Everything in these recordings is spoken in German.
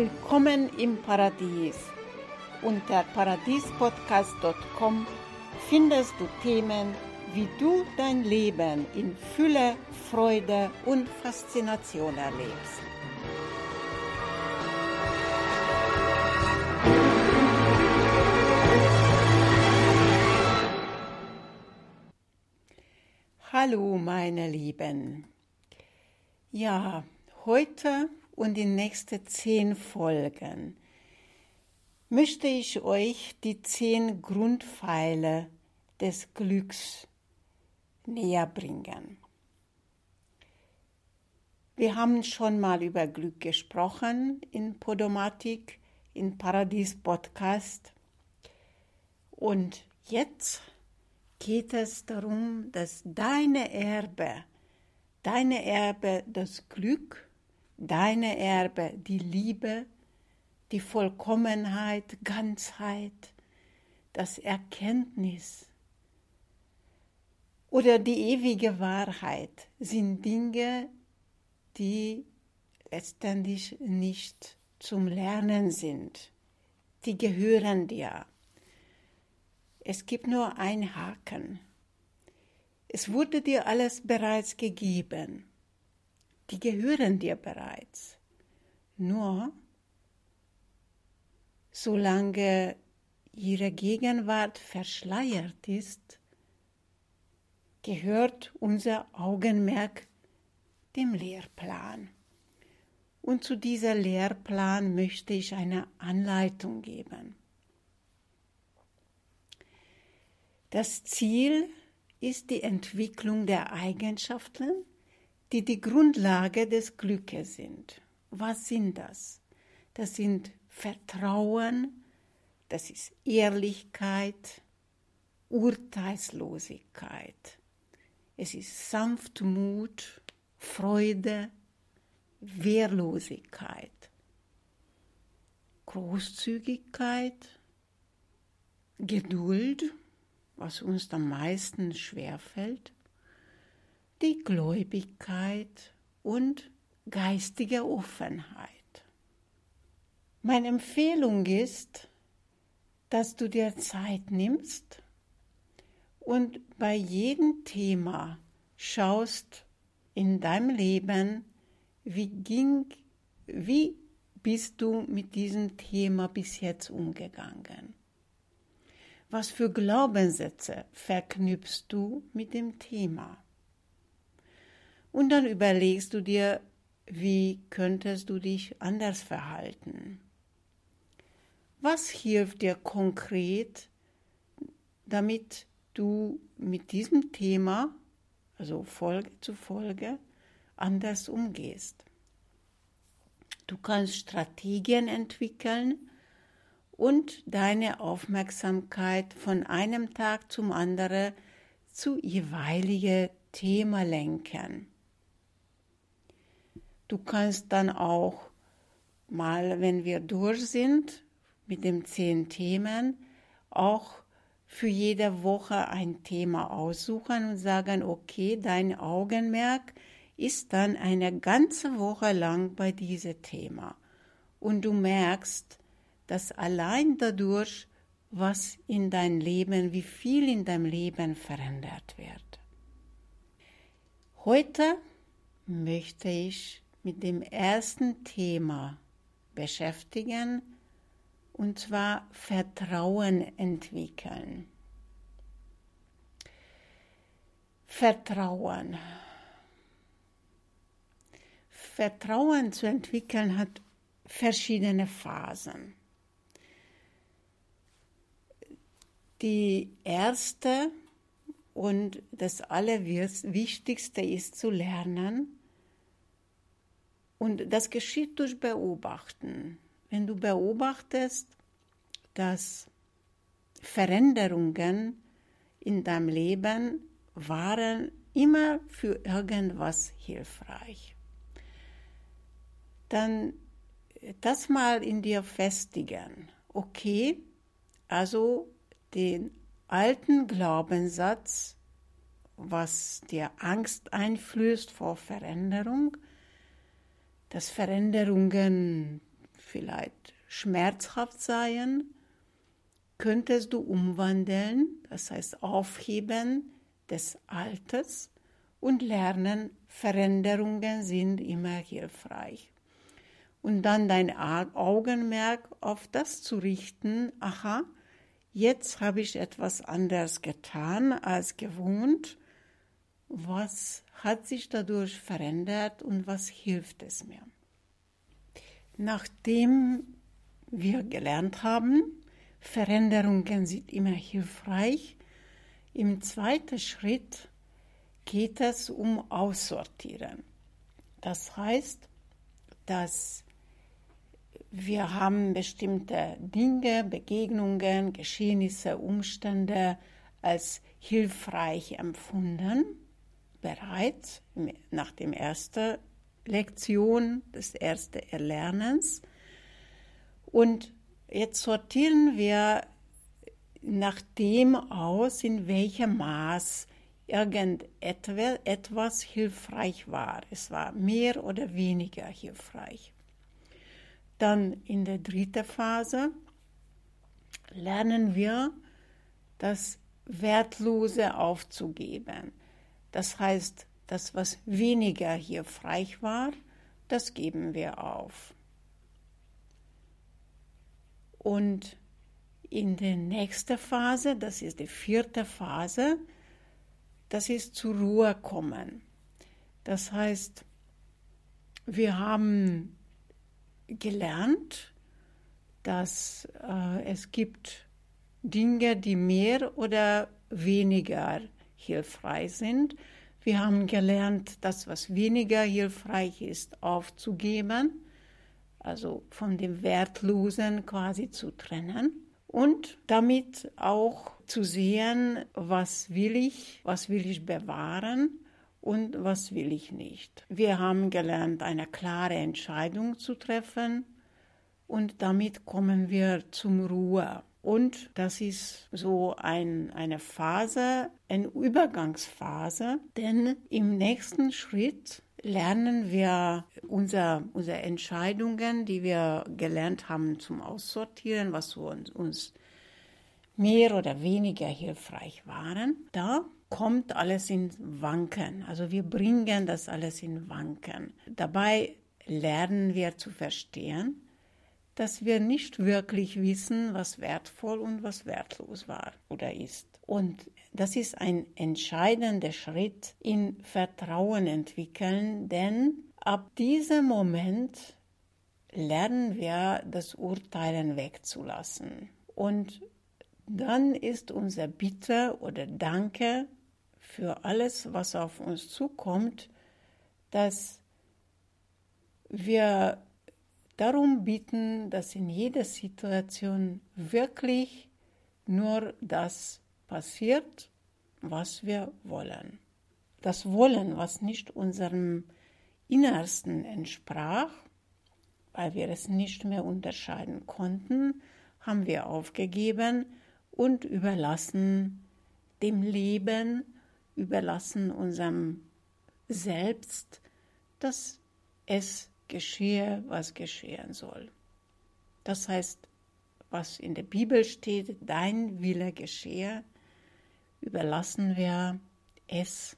Willkommen im Paradies. Unter paradiespodcast.com findest du Themen, wie du dein Leben in Fülle, Freude und Faszination erlebst. Hallo meine Lieben. Ja, heute und die nächsten zehn Folgen möchte ich euch die zehn Grundpfeile des Glücks näher bringen. Wir haben schon mal über Glück gesprochen in Podomatik, in Paradies Podcast. Und jetzt geht es darum, dass deine Erbe, deine Erbe das Glück, deine Erbe die Liebe, die Vollkommenheit, Ganzheit, das Erkenntnis oder die ewige Wahrheit sind Dinge, die letztendlich nicht zum Lernen sind. Die gehören dir. Es gibt nur einen Haken. Es wurde dir alles bereits gegeben. Die gehören dir bereits. Nur solange ihre Gegenwart verschleiert ist, gehört unser Augenmerk dem Lehrplan. Und zu dieser Lehrplan möchte ich eine Anleitung geben. Das Ziel ist die Entwicklung der Eigenschaften, die die Grundlage des Glückes sind. Was sind das? Das sind Vertrauen, das ist Ehrlichkeit, Urteilslosigkeit. Es ist Sanftmut, Freude, Wehrlosigkeit, Großzügigkeit, Geduld, was uns am meisten schwerfällt, die Gläubigkeit und geistige Offenheit. Meine Empfehlung ist, dass du dir Zeit nimmst und bei jedem Thema schaust in deinem Leben, wie ging, wie bist du mit diesem Thema bis jetzt umgegangen? Was für Glaubenssätze verknüpfst du mit dem Thema? Und dann überlegst du dir, wie könntest du dich anders verhalten? Was hilft dir konkret, damit du mit diesem Thema, also Folge zu Folge, anders umgehst? Du kannst Strategien entwickeln, und deine Aufmerksamkeit von einem Tag zum anderen zu jeweilige Thema lenken. Du kannst dann auch mal, wenn wir durch sind mit den zehn Themen, auch für jede Woche ein Thema aussuchen und sagen, okay, dein Augenmerk ist dann eine ganze Woche lang bei diesem Thema. Und du merkst, dass allein dadurch, was in dein Leben, wie viel in deinem Leben verändert wird. Heute möchte ich mit dem ersten Thema beschäftigen, und zwar Vertrauen entwickeln. Vertrauen. Vertrauen zu entwickeln hat verschiedene Phasen. Die erste und das Allerwichtigste ist zu lernen. Und das geschieht durch Beobachten. Wenn du beobachtest, dass Veränderungen in deinem Leben waren immer für irgendwas hilfreich, dann das mal in dir festigen. Okay, also den alten Glaubenssatz, was dir Angst einflößt vor Veränderung, dass Veränderungen vielleicht schmerzhaft sein, könntest du umwandeln, das heißt aufheben des Alters und lernen, Veränderungen sind immer hilfreich. Und dann dein Augenmerk auf das zu richten, aha, jetzt habe ich etwas anders getan als gewohnt. Was hat sich dadurch verändert und was hilft es mir? Nachdem wir gelernt haben, Veränderungen sind immer hilfreich, im zweiten Schritt geht es um Aussortieren. Das heißt, dass wir haben bestimmte Dinge, Begegnungen, Geschehnisse, Umstände als hilfreich empfunden, bereits nach der ersten Lektion des ersten Erlernens. Und jetzt sortieren wir nach dem aus, in welchem Maß irgendetwas hilfreich war. Es war mehr oder weniger hilfreich. Dann in der dritten Phase lernen wir, das Wertlose aufzugeben. Das heißt, das, was weniger hilfreich war, das geben wir auf. Und in der nächsten Phase, das ist die vierte Phase, das ist zur Ruhe kommen. Das heißt, wir haben gelernt, dass äh, es gibt Dinge, die mehr oder weniger hilfreich sind. Wir haben gelernt, das, was weniger hilfreich ist, aufzugeben, also von dem Wertlosen quasi zu trennen und damit auch zu sehen, was will ich, was will ich bewahren und was will ich nicht. Wir haben gelernt, eine klare Entscheidung zu treffen und damit kommen wir zum Ruhe. Und das ist so ein, eine Phase, eine Übergangsphase, denn im nächsten Schritt lernen wir unsere, unsere Entscheidungen, die wir gelernt haben zum Aussortieren, was uns, uns mehr oder weniger hilfreich waren. Da kommt alles in Wanken. Also wir bringen das alles in Wanken. Dabei lernen wir zu verstehen, dass wir nicht wirklich wissen, was wertvoll und was wertlos war oder ist. Und das ist ein entscheidender Schritt in Vertrauen entwickeln, denn ab diesem Moment lernen wir das Urteilen wegzulassen. Und dann ist unser Bitte oder Danke für alles, was auf uns zukommt, dass wir darum bitten, dass in jeder Situation wirklich nur das passiert, was wir wollen. Das Wollen, was nicht unserem Innersten entsprach, weil wir es nicht mehr unterscheiden konnten, haben wir aufgegeben und überlassen dem Leben überlassen unserem Selbst, dass es geschehe, was geschehen soll. Das heißt, was in der Bibel steht, dein Wille geschehe, überlassen wir es,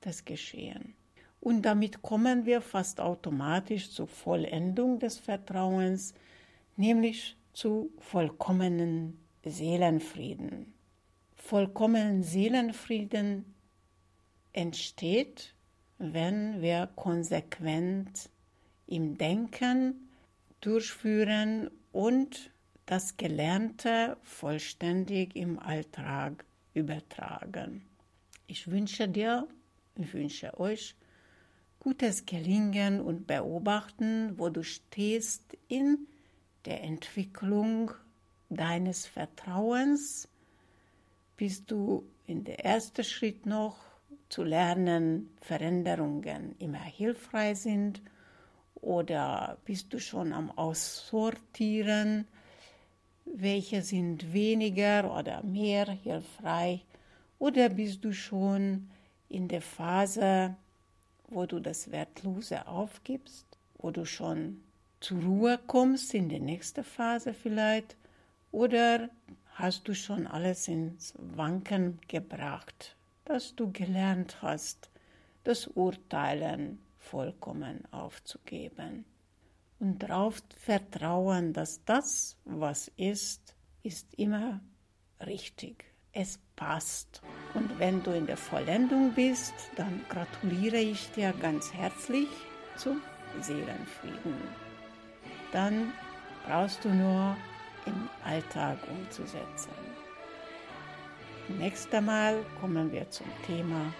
das Geschehen. Und damit kommen wir fast automatisch zur Vollendung des Vertrauens, nämlich zu vollkommenen Seelenfrieden. Vollkommenen Seelenfrieden entsteht, wenn wir konsequent im Denken durchführen und das Gelernte vollständig im Alltag übertragen. Ich wünsche dir, ich wünsche euch gutes Gelingen und Beobachten, wo du stehst in der Entwicklung deines Vertrauens. Bist du in der ersten Schritt noch zu lernen, Veränderungen immer hilfreich sind? Oder bist du schon am Aussortieren? Welche sind weniger oder mehr hilfreich? Oder bist du schon in der Phase, wo du das Wertlose aufgibst, wo du schon zur Ruhe kommst in die nächste Phase vielleicht oder hast du schon alles ins Wanken gebracht, dass du gelernt hast, das Urteilen vollkommen aufzugeben und darauf vertrauen, dass das, was ist, ist immer richtig. Es passt. Und wenn du in der Vollendung bist, dann gratuliere ich dir ganz herzlich zum Seelenfrieden. Dann brauchst du nur im Alltag umzusetzen. Nächstes Mal kommen wir zum Thema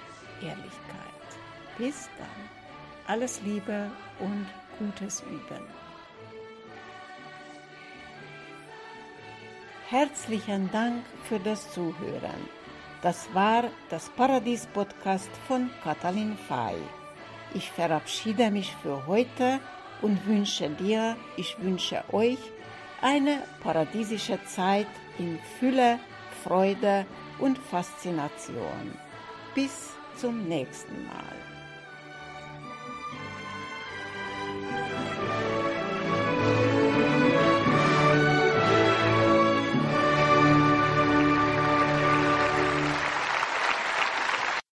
Ehrlichkeit. Bis dann. Alles Liebe und Gutes üben. Herzlichen Dank für das Zuhören. Das war das Paradies-Podcast von Katalin Fay. Ich verabschiede mich für heute und wünsche dir, ich wünsche euch eine paradiesische Zeit in Fülle, Freude und Faszination. Bis zum nächsten Mal.